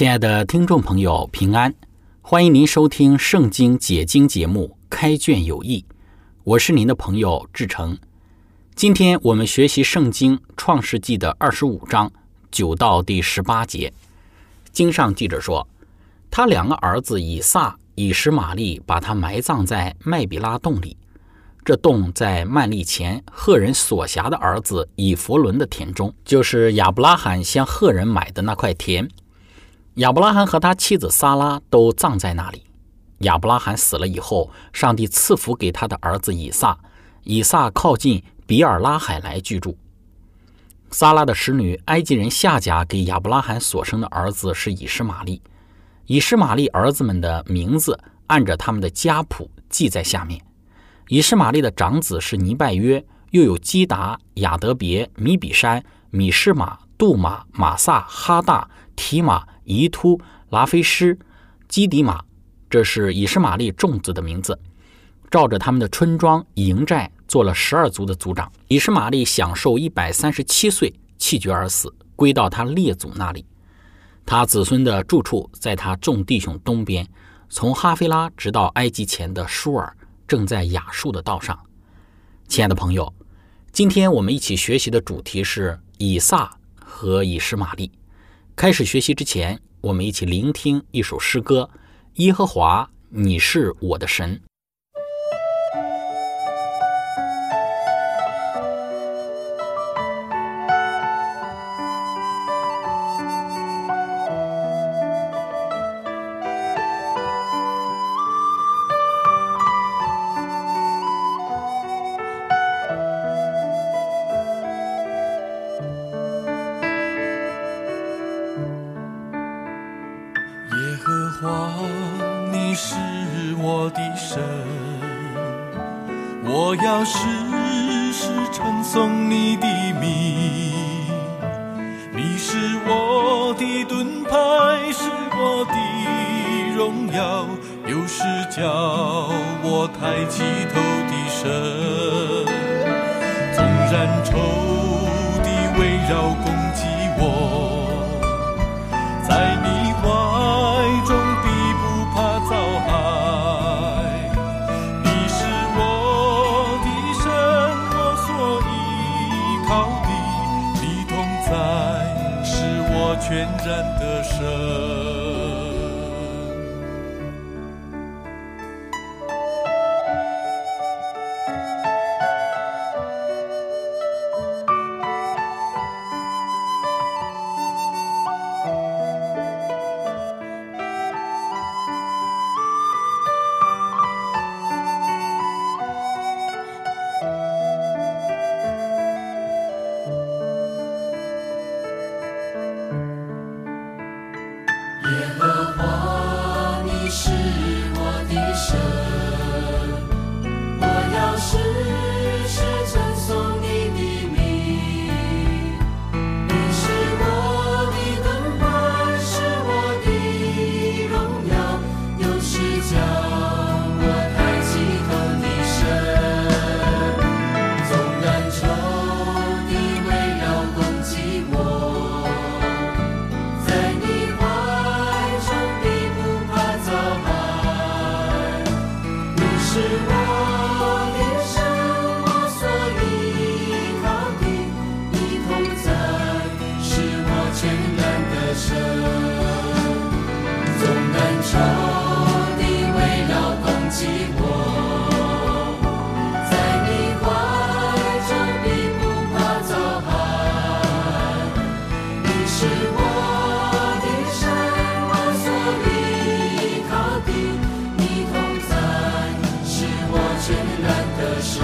亲爱的听众朋友，平安！欢迎您收听《圣经解经》节目《开卷有益》，我是您的朋友志成。今天我们学习《圣经·创世纪》的二十五章九到第十八节。经上记着说，他两个儿子以撒、以实玛利把他埋葬在麦比拉洞里，这洞在曼利前赫人所辖的儿子以弗伦的田中，就是亚伯拉罕向赫人买的那块田。亚伯拉罕和他妻子撒拉都葬在那里。亚伯拉罕死了以后，上帝赐福给他的儿子以撒。以撒靠近比尔拉海来居住。撒拉的使女埃及人夏甲给亚伯拉罕所生的儿子是以实玛利。以实玛利儿子们的名字按着他们的家谱记在下面。以实玛利的长子是尼拜约，又有基达、亚德别、米比山、米施玛、杜马、马萨、哈大、提马。宜突、拉菲施、基迪马，这是以实玛利众子的名字。照着他们的村庄营寨做了十二族的族长。以实玛利享受一百三十七岁，气绝而死，归到他列祖那里。他子孙的住处在他众弟兄东边，从哈菲拉直到埃及前的舒尔，正在亚述的道上。亲爱的朋友，今天我们一起学习的主题是以撒和以实玛利。开始学习之前，我们一起聆听一首诗歌：“耶和华，你是我的神。”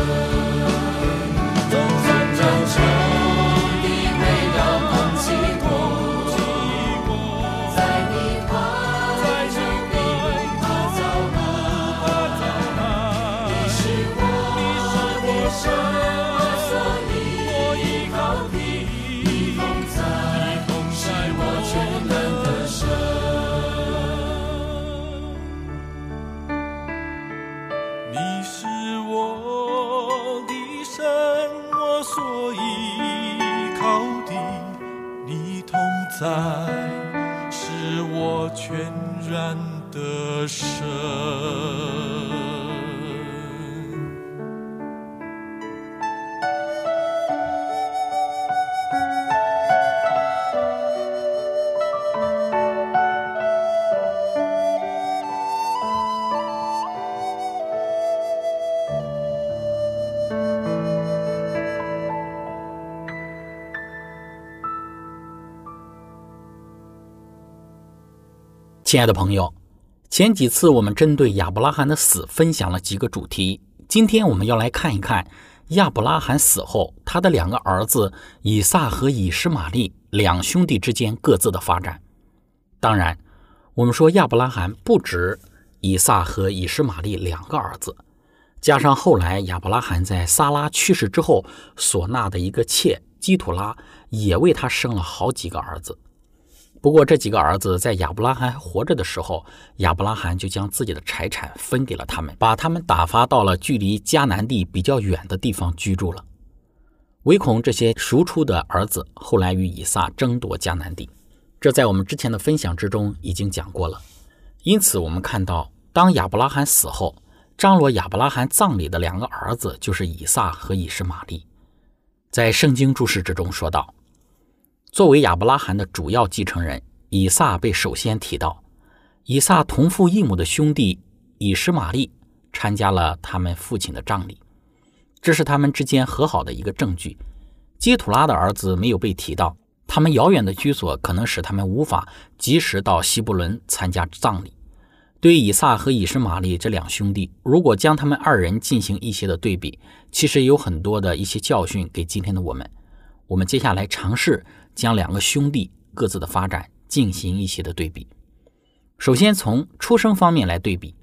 Lord. 亲爱的朋友，前几次我们针对亚伯拉罕的死分享了几个主题，今天我们要来看一看亚伯拉罕死后他的两个儿子以撒和以实玛利两兄弟之间各自的发展。当然，我们说亚伯拉罕不止以撒和以实玛利两个儿子，加上后来亚伯拉罕在撒拉去世之后所纳的一个妾基土拉，也为他生了好几个儿子。不过，这几个儿子在亚伯拉罕还活着的时候，亚伯拉罕就将自己的财产分给了他们，把他们打发到了距离迦南地比较远的地方居住了。唯恐这些赎出的儿子后来与以撒争夺迦南地，这在我们之前的分享之中已经讲过了。因此，我们看到，当亚伯拉罕死后，张罗亚伯拉罕葬礼的两个儿子就是以撒和以实玛利。在圣经注释之中说道。作为亚伯拉罕的主要继承人，以撒被首先提到。以撒同父异母的兄弟以实玛利参加了他们父亲的葬礼，这是他们之间和好的一个证据。基土拉的儿子没有被提到，他们遥远的居所可能使他们无法及时到希伯伦参加葬礼。对以撒和以实玛利这两兄弟，如果将他们二人进行一些的对比，其实有很多的一些教训给今天的我们。我们接下来尝试。将两个兄弟各自的发展进行一些的对比。首先从出生方面来对比，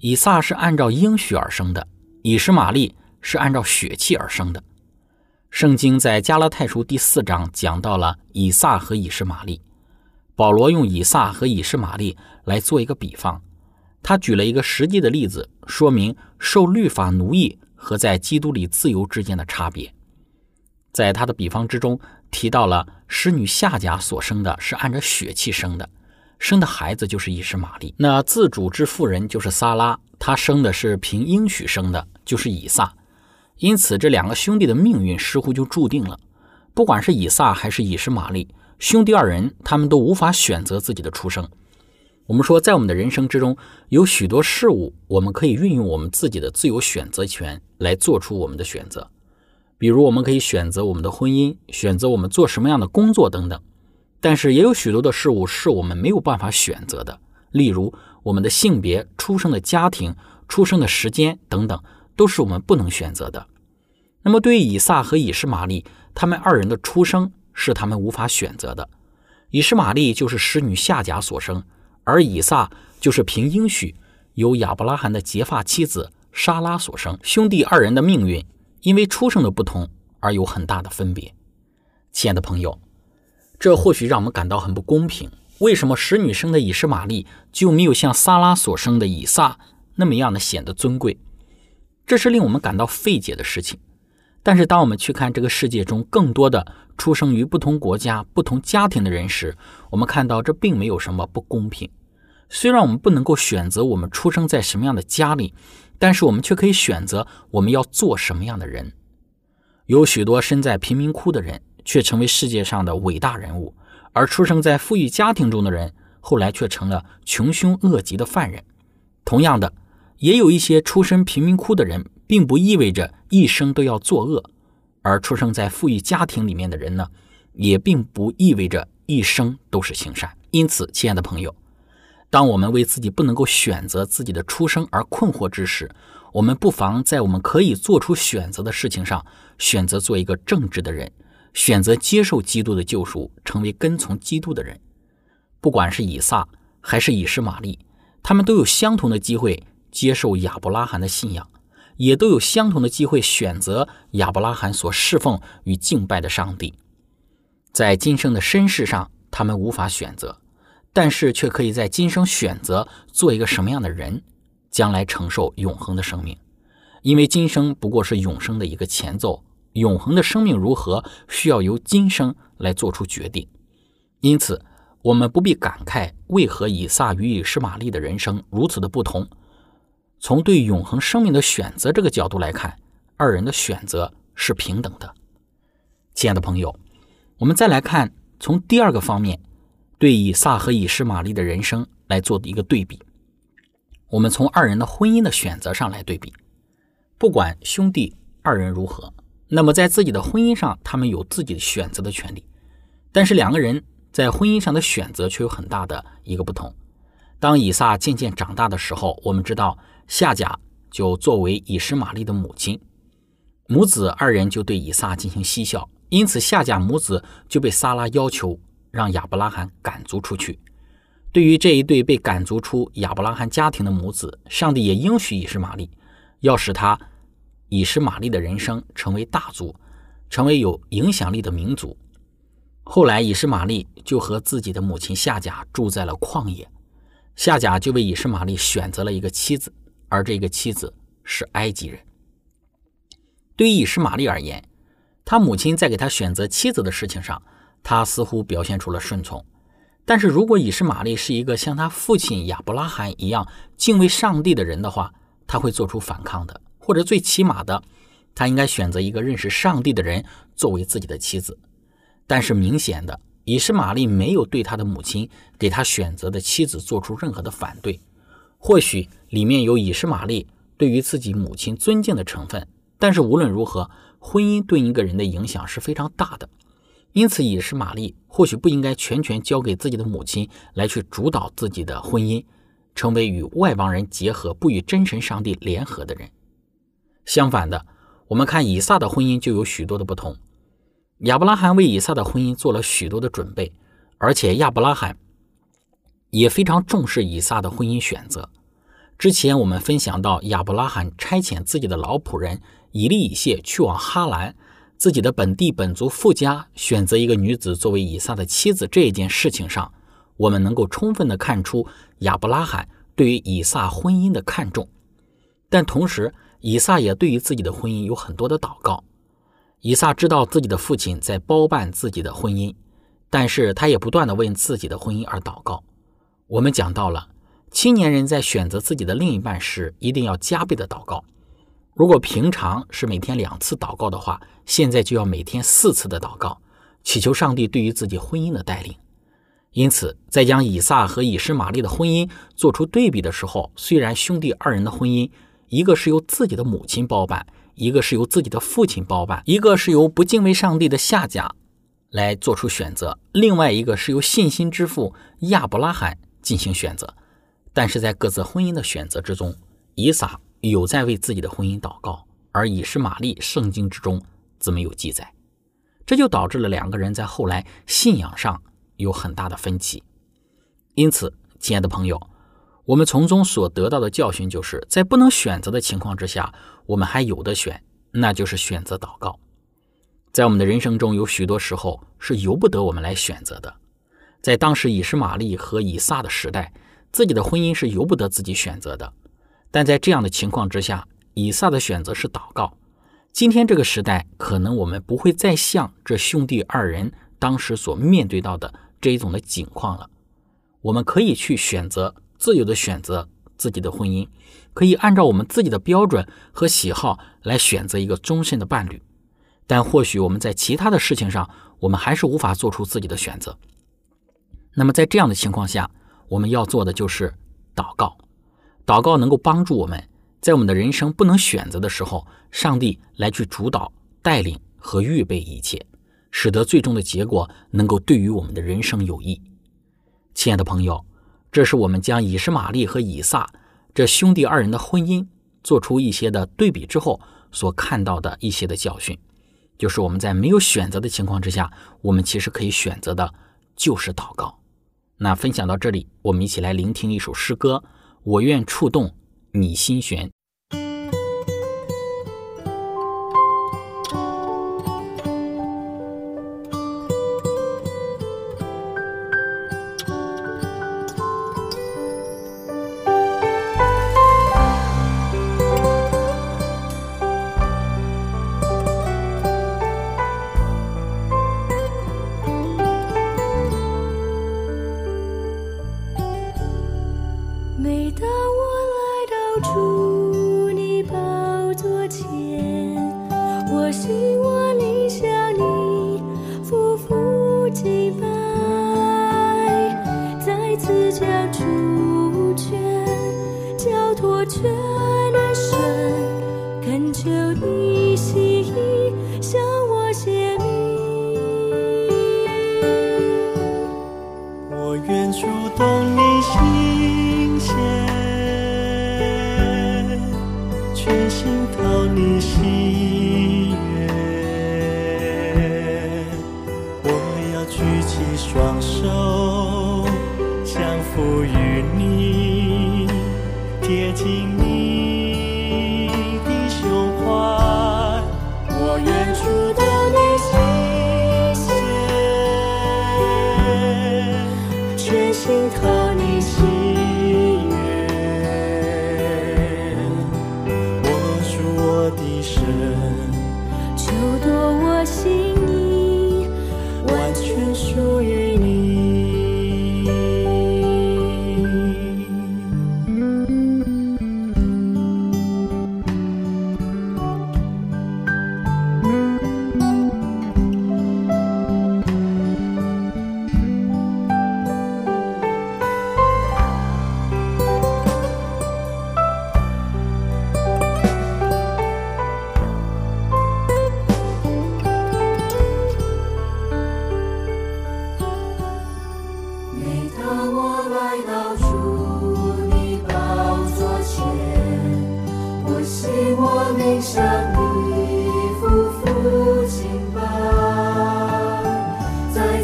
以撒是按照应许而生的，以实玛利是按照血气而生的。圣经在加拉太书第四章讲到了以撒和以实玛利。保罗用以撒和以实玛利来做一个比方，他举了一个实际的例子，说明受律法奴役和在基督里自由之间的差别。在他的比方之中。提到了使女夏甲所生的是按照血气生的，生的孩子就是以实玛利。那自主之妇人就是撒拉，她生的是凭应许生的，就是以撒。因此，这两个兄弟的命运似乎就注定了。不管是以撒还是以实玛利，兄弟二人他们都无法选择自己的出生。我们说，在我们的人生之中，有许多事物，我们可以运用我们自己的自由选择权来做出我们的选择。比如，我们可以选择我们的婚姻，选择我们做什么样的工作等等。但是，也有许多的事物是我们没有办法选择的，例如我们的性别、出生的家庭、出生的时间等等，都是我们不能选择的。那么，对于以撒和以实玛利，他们二人的出生是他们无法选择的。以实玛利就是使女夏甲所生，而以撒就是凭应许由亚伯拉罕的结发妻子莎拉所生。兄弟二人的命运。因为出生的不同而有很大的分别，亲爱的朋友，这或许让我们感到很不公平。为什么使女生的以实玛利就没有像撒拉所生的以撒那么样的显得尊贵？这是令我们感到费解的事情。但是，当我们去看这个世界中更多的出生于不同国家、不同家庭的人时，我们看到这并没有什么不公平。虽然我们不能够选择我们出生在什么样的家里。但是我们却可以选择我们要做什么样的人。有许多身在贫民窟的人，却成为世界上的伟大人物；而出生在富裕家庭中的人，后来却成了穷凶恶极的犯人。同样的，也有一些出身贫民窟的人，并不意味着一生都要作恶；而出生在富裕家庭里面的人呢，也并不意味着一生都是行善。因此，亲爱的朋友。当我们为自己不能够选择自己的出生而困惑之时，我们不妨在我们可以做出选择的事情上，选择做一个正直的人，选择接受基督的救赎，成为跟从基督的人。不管是以撒还是以实玛利，他们都有相同的机会接受亚伯拉罕的信仰，也都有相同的机会选择亚伯拉罕所侍奉与敬拜的上帝。在今生的身世上，他们无法选择，但是却可以在今生选择做一个什么样的人，将来承受永恒的生命。因为今生不过是永生的一个前奏，永恒的生命如何，需要由今生来做出决定。因此，我们不必感慨为何以撒与以实玛利的人生如此的不同。从对永恒生命的选择这个角度来看，二人的选择是平等的。亲爱的朋友，我们再来看从第二个方面，对以撒和以实玛利的人生来做一个对比。我们从二人的婚姻的选择上来对比。不管兄弟二人如何，那么在自己的婚姻上，他们有自己选择的权利。但是两个人在婚姻上的选择却有很大的一个不同。当以撒渐渐长大的时候，我们知道夏甲就作为以实玛利的母亲，母子二人就对以撒进行嬉笑，因此夏甲母子就被撒拉要求让亚伯拉罕赶逐出去。对于这一对被赶逐出亚伯拉罕家庭的母子，上帝也应许以实玛利。要使他以实玛利的人生成为大族，成为有影响力的民族。后来，以实玛利就和自己的母亲夏甲住在了旷野。夏甲就为以实玛利选择了一个妻子，而这个妻子是埃及人。对于以实玛利而言，他母亲在给他选择妻子的事情上，他似乎表现出了顺从。但是如果以实玛利是一个像他父亲亚伯拉罕一样敬畏上帝的人的话，他会做出反抗的，或者最起码的，他应该选择一个认识上帝的人作为自己的妻子。但是明显的，以实玛利没有对他的母亲给他选择的妻子做出任何的反对。或许里面有以实玛利对于自己母亲尊敬的成分，但是无论如何，婚姻对一个人的影响是非常大的。因此，以实玛利或许不应该全权交给自己的母亲来去主导自己的婚姻。成为与外邦人结合、不与真神上帝联合的人。相反的，我们看以撒的婚姻就有许多的不同。亚伯拉罕为以撒的婚姻做了许多的准备，而且亚伯拉罕也非常重视以撒的婚姻选择。之前我们分享到，亚伯拉罕差遣自己的老仆人以利以谢去往哈兰，自己的本地本族富家选择一个女子作为以撒的妻子这一件事情上。我们能够充分的看出亚伯拉罕对于以撒婚姻的看重，但同时以撒也对于自己的婚姻有很多的祷告。以撒知道自己的父亲在包办自己的婚姻，但是他也不断的为自己的婚姻而祷告。我们讲到了青年人在选择自己的另一半时，一定要加倍的祷告。如果平常是每天两次祷告的话，现在就要每天四次的祷告，祈求上帝对于自己婚姻的带领。因此，在将以撒和以实玛利的婚姻做出对比的时候，虽然兄弟二人的婚姻，一个是由自己的母亲包办，一个是由自己的父亲包办，一个是由不敬畏上帝的下家来做出选择，另外一个是由信心之父亚伯拉罕进行选择。但是在各自婚姻的选择之中，以撒有在为自己的婚姻祷告，而以实玛利圣经之中则没有记载，这就导致了两个人在后来信仰上。有很大的分歧，因此，亲爱的朋友，我们从中所得到的教训，就是在不能选择的情况之下，我们还有的选，那就是选择祷告。在我们的人生中，有许多时候是由不得我们来选择的。在当时以实玛利和以撒的时代，自己的婚姻是由不得自己选择的。但在这样的情况之下，以撒的选择是祷告。今天这个时代，可能我们不会再像这兄弟二人当时所面对到的。这一种的境况了，我们可以去选择自由的选择自己的婚姻，可以按照我们自己的标准和喜好来选择一个终身的伴侣。但或许我们在其他的事情上，我们还是无法做出自己的选择。那么在这样的情况下，我们要做的就是祷告。祷告能够帮助我们在我们的人生不能选择的时候，上帝来去主导、带领和预备一切。使得最终的结果能够对于我们的人生有益，亲爱的朋友，这是我们将以实玛利和以撒这兄弟二人的婚姻做出一些的对比之后所看到的一些的教训，就是我们在没有选择的情况之下，我们其实可以选择的就是祷告。那分享到这里，我们一起来聆听一首诗歌，我愿触动你心弦。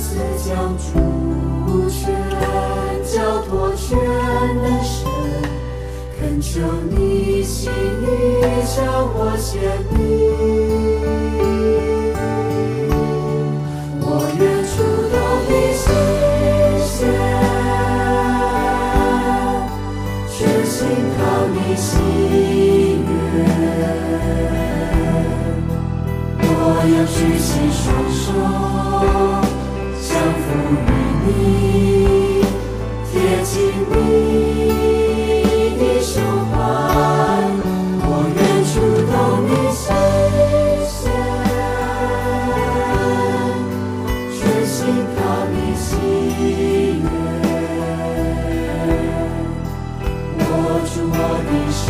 次将主权交托全的神，恳求你心意将我显明，我愿主动你心弦，全心靠你心愿，我要举起双手。你贴近你的胸怀，我愿触到你心弦，全心靠你喜悦，握住我的手，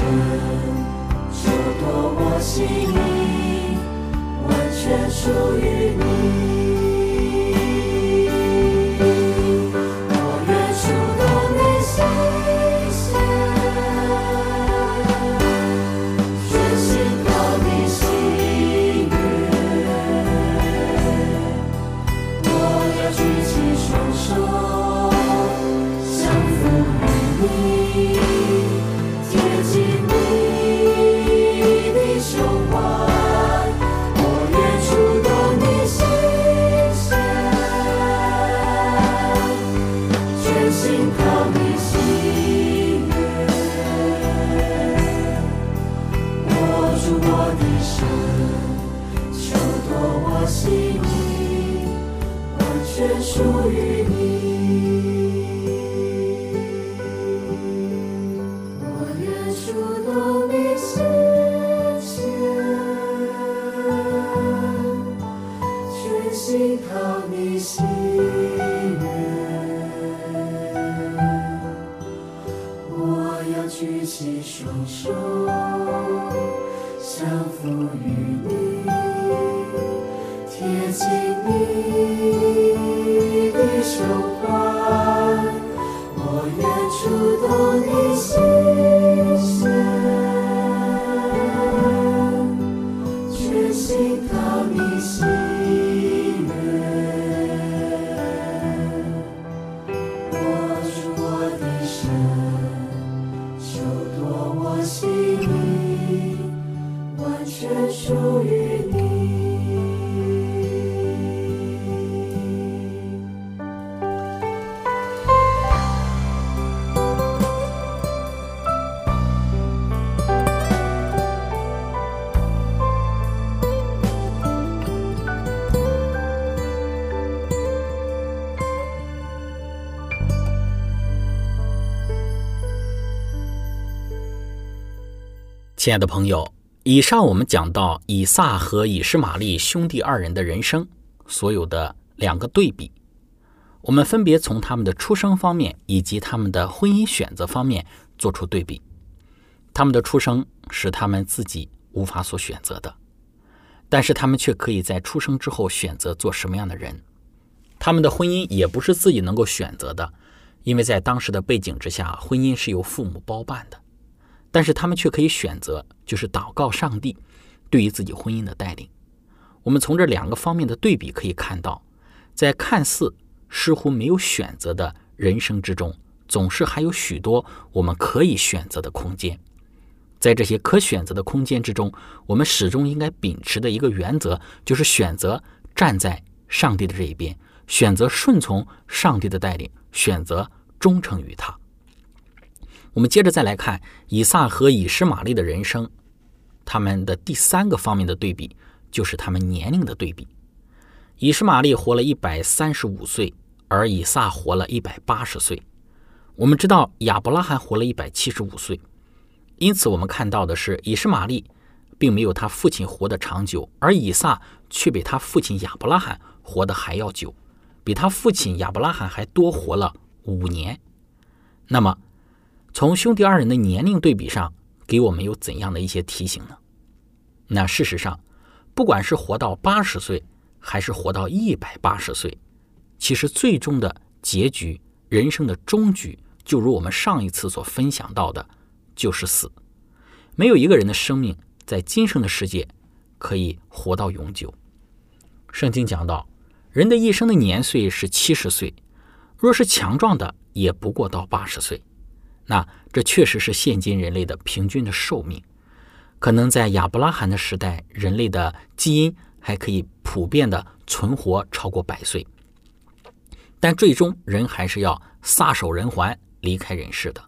就多么幸运，完全属于你。亲爱的朋友，以上我们讲到以撒和以实玛利兄弟二人的人生，所有的两个对比，我们分别从他们的出生方面以及他们的婚姻选择方面做出对比。他们的出生是他们自己无法所选择的，但是他们却可以在出生之后选择做什么样的人。他们的婚姻也不是自己能够选择的，因为在当时的背景之下，婚姻是由父母包办的。但是他们却可以选择，就是祷告上帝对于自己婚姻的带领。我们从这两个方面的对比可以看到，在看似似乎没有选择的人生之中，总是还有许多我们可以选择的空间。在这些可选择的空间之中，我们始终应该秉持的一个原则，就是选择站在上帝的这一边，选择顺从上帝的带领，选择忠诚于他。我们接着再来看以撒和以实玛利的人生，他们的第三个方面的对比就是他们年龄的对比。以实玛利活了一百三十五岁，而以撒活了一百八十岁。我们知道亚伯拉罕活了一百七十五岁，因此我们看到的是以实玛利并没有他父亲活得长久，而以撒却比他父亲亚伯拉罕活得还要久，比他父亲亚伯拉罕还多活了五年。那么，从兄弟二人的年龄对比上，给我们有怎样的一些提醒呢？那事实上，不管是活到八十岁，还是活到一百八十岁，其实最终的结局，人生的终局，就如我们上一次所分享到的，就是死。没有一个人的生命在今生的世界可以活到永久。圣经讲到，人的一生的年岁是七十岁，若是强壮的，也不过到八十岁。那这确实是现今人类的平均的寿命，可能在亚伯拉罕的时代，人类的基因还可以普遍的存活超过百岁，但最终人还是要撒手人寰，离开人世的。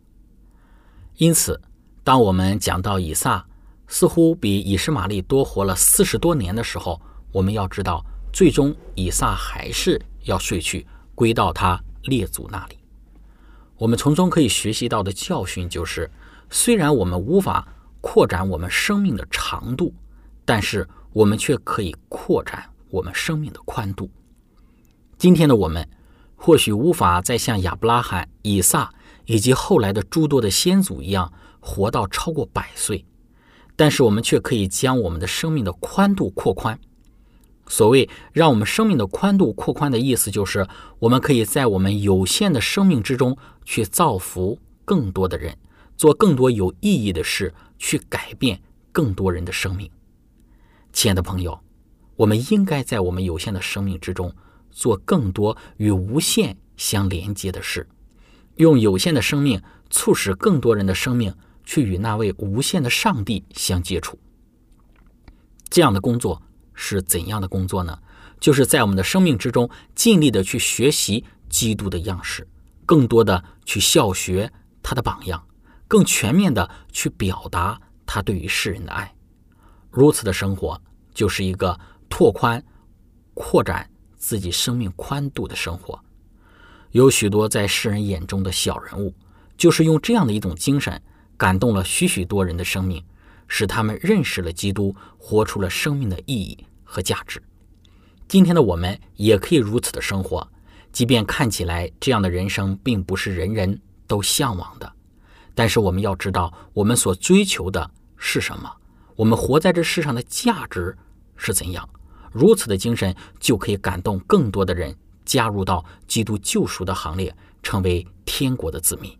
因此，当我们讲到以撒似乎比以实玛利多活了四十多年的时候，我们要知道，最终以撒还是要睡去，归到他列祖那里。我们从中可以学习到的教训就是：虽然我们无法扩展我们生命的长度，但是我们却可以扩展我们生命的宽度。今天的我们或许无法再像亚伯拉罕、以撒以及后来的诸多的先祖一样活到超过百岁，但是我们却可以将我们的生命的宽度扩宽。所谓让我们生命的宽度扩宽的意思，就是我们可以在我们有限的生命之中去造福更多的人，做更多有意义的事，去改变更多人的生命。亲爱的朋友，我们应该在我们有限的生命之中做更多与无限相连接的事，用有限的生命促使更多人的生命去与那位无限的上帝相接触。这样的工作。是怎样的工作呢？就是在我们的生命之中，尽力的去学习基督的样式，更多的去效学他的榜样，更全面的去表达他对于世人的爱。如此的生活，就是一个拓宽、扩展自己生命宽度的生活。有许多在世人眼中的小人物，就是用这样的一种精神，感动了许许多人的生命。使他们认识了基督，活出了生命的意义和价值。今天的我们也可以如此的生活，即便看起来这样的人生并不是人人都向往的，但是我们要知道，我们所追求的是什么，我们活在这世上的价值是怎样。如此的精神就可以感动更多的人加入到基督救赎的行列，成为天国的子民。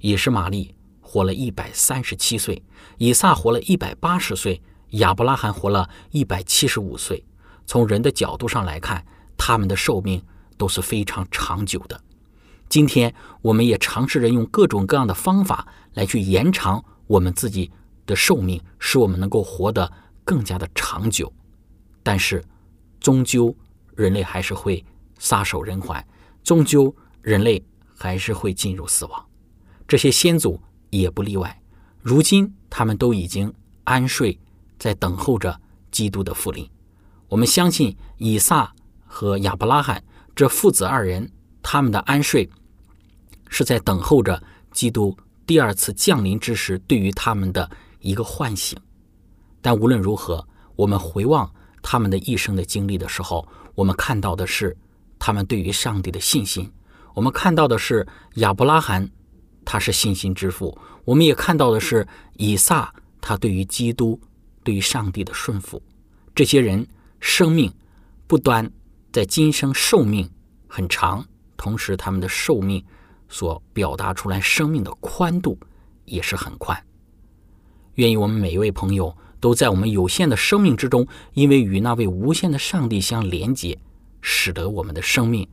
也是玛丽。活了一百三十七岁，以撒活了一百八十岁，亚伯拉罕活了一百七十五岁。从人的角度上来看，他们的寿命都是非常长久的。今天，我们也尝试着用各种各样的方法来去延长我们自己的寿命，使我们能够活得更加的长久。但是，终究人类还是会撒手人寰，终究人类还是会进入死亡。这些先祖。也不例外。如今，他们都已经安睡，在等候着基督的复临。我们相信，以撒和亚伯拉罕这父子二人，他们的安睡是在等候着基督第二次降临之时，对于他们的一个唤醒。但无论如何，我们回望他们的一生的经历的时候，我们看到的是，他们对于上帝的信心。我们看到的是亚伯拉罕，他是信心之父；我们也看到的是以撒，他对于基督、对于上帝的顺服。这些人生命不端在今生寿命很长，同时他们的寿命所表达出来生命的宽度也是很宽。愿意我们每一位朋友都在我们有限的生命之中，因为与那位无限的上帝相连接，使得我们的生命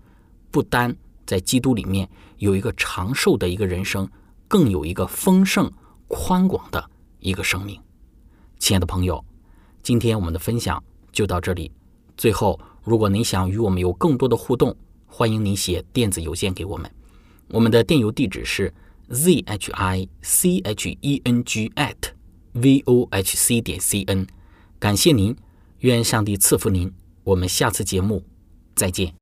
不单在基督里面有一个长寿的一个人生，更有一个丰盛宽广的一个生命。亲爱的朋友。今天我们的分享就到这里。最后，如果您想与我们有更多的互动，欢迎您写电子邮件给我们。我们的电邮地址是 z h i c h e n g at v o h c 点 c n。感谢您，愿上帝赐福您。我们下次节目再见。